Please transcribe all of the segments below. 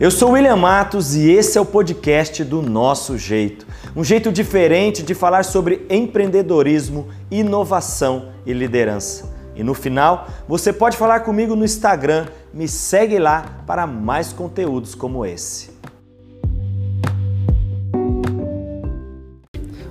Eu sou William Matos e esse é o podcast do Nosso Jeito. Um jeito diferente de falar sobre empreendedorismo, inovação e liderança. E no final, você pode falar comigo no Instagram. Me segue lá para mais conteúdos como esse.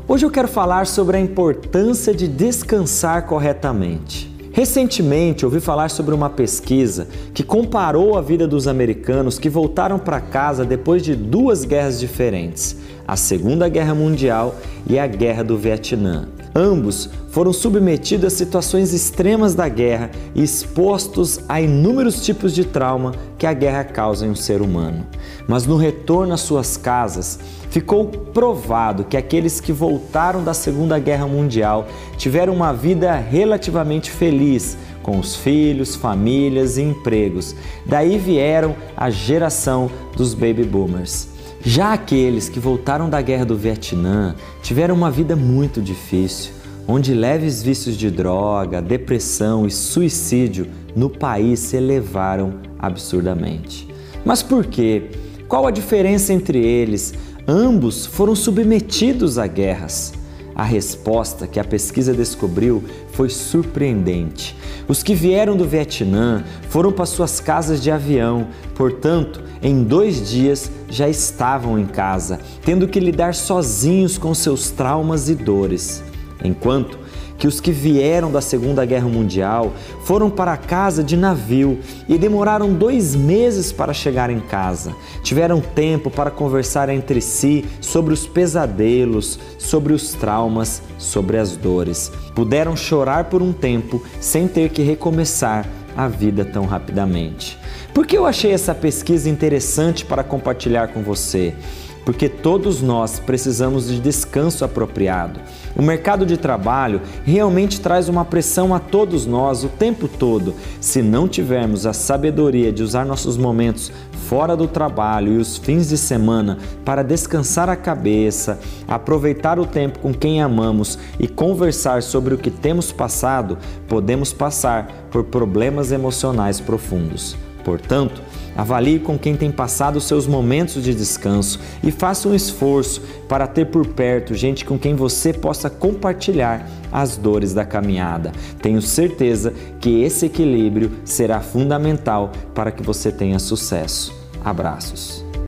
Hoje eu quero falar sobre a importância de descansar corretamente. Recentemente ouvi falar sobre uma pesquisa que comparou a vida dos americanos que voltaram para casa depois de duas guerras diferentes, a Segunda Guerra Mundial e a Guerra do Vietnã. Ambos foram submetidos a situações extremas da guerra e expostos a inúmeros tipos de trauma que a guerra causa em um ser humano. Mas no retorno às suas casas, ficou provado que aqueles que voltaram da Segunda Guerra Mundial tiveram uma vida relativamente feliz, com os filhos, famílias e empregos. Daí vieram a geração dos baby boomers. Já aqueles que voltaram da guerra do Vietnã tiveram uma vida muito difícil, onde leves vícios de droga, depressão e suicídio no país se elevaram absurdamente. Mas por quê? Qual a diferença entre eles? Ambos foram submetidos a guerras. A resposta que a pesquisa descobriu foi surpreendente. Os que vieram do Vietnã foram para suas casas de avião, portanto, em dois dias já estavam em casa, tendo que lidar sozinhos com seus traumas e dores. Enquanto que os que vieram da Segunda Guerra Mundial foram para casa de navio e demoraram dois meses para chegar em casa. Tiveram tempo para conversar entre si sobre os pesadelos, sobre os traumas, sobre as dores. Puderam chorar por um tempo sem ter que recomeçar a vida tão rapidamente. Por que eu achei essa pesquisa interessante para compartilhar com você? Porque todos nós precisamos de descanso apropriado. O mercado de trabalho realmente traz uma pressão a todos nós o tempo todo. Se não tivermos a sabedoria de usar nossos momentos fora do trabalho e os fins de semana para descansar a cabeça, aproveitar o tempo com quem amamos e conversar sobre o que temos passado, podemos passar por problemas emocionais profundos. Portanto, avalie com quem tem passado seus momentos de descanso e faça um esforço para ter por perto gente com quem você possa compartilhar as dores da caminhada. Tenho certeza que esse equilíbrio será fundamental para que você tenha sucesso. Abraços.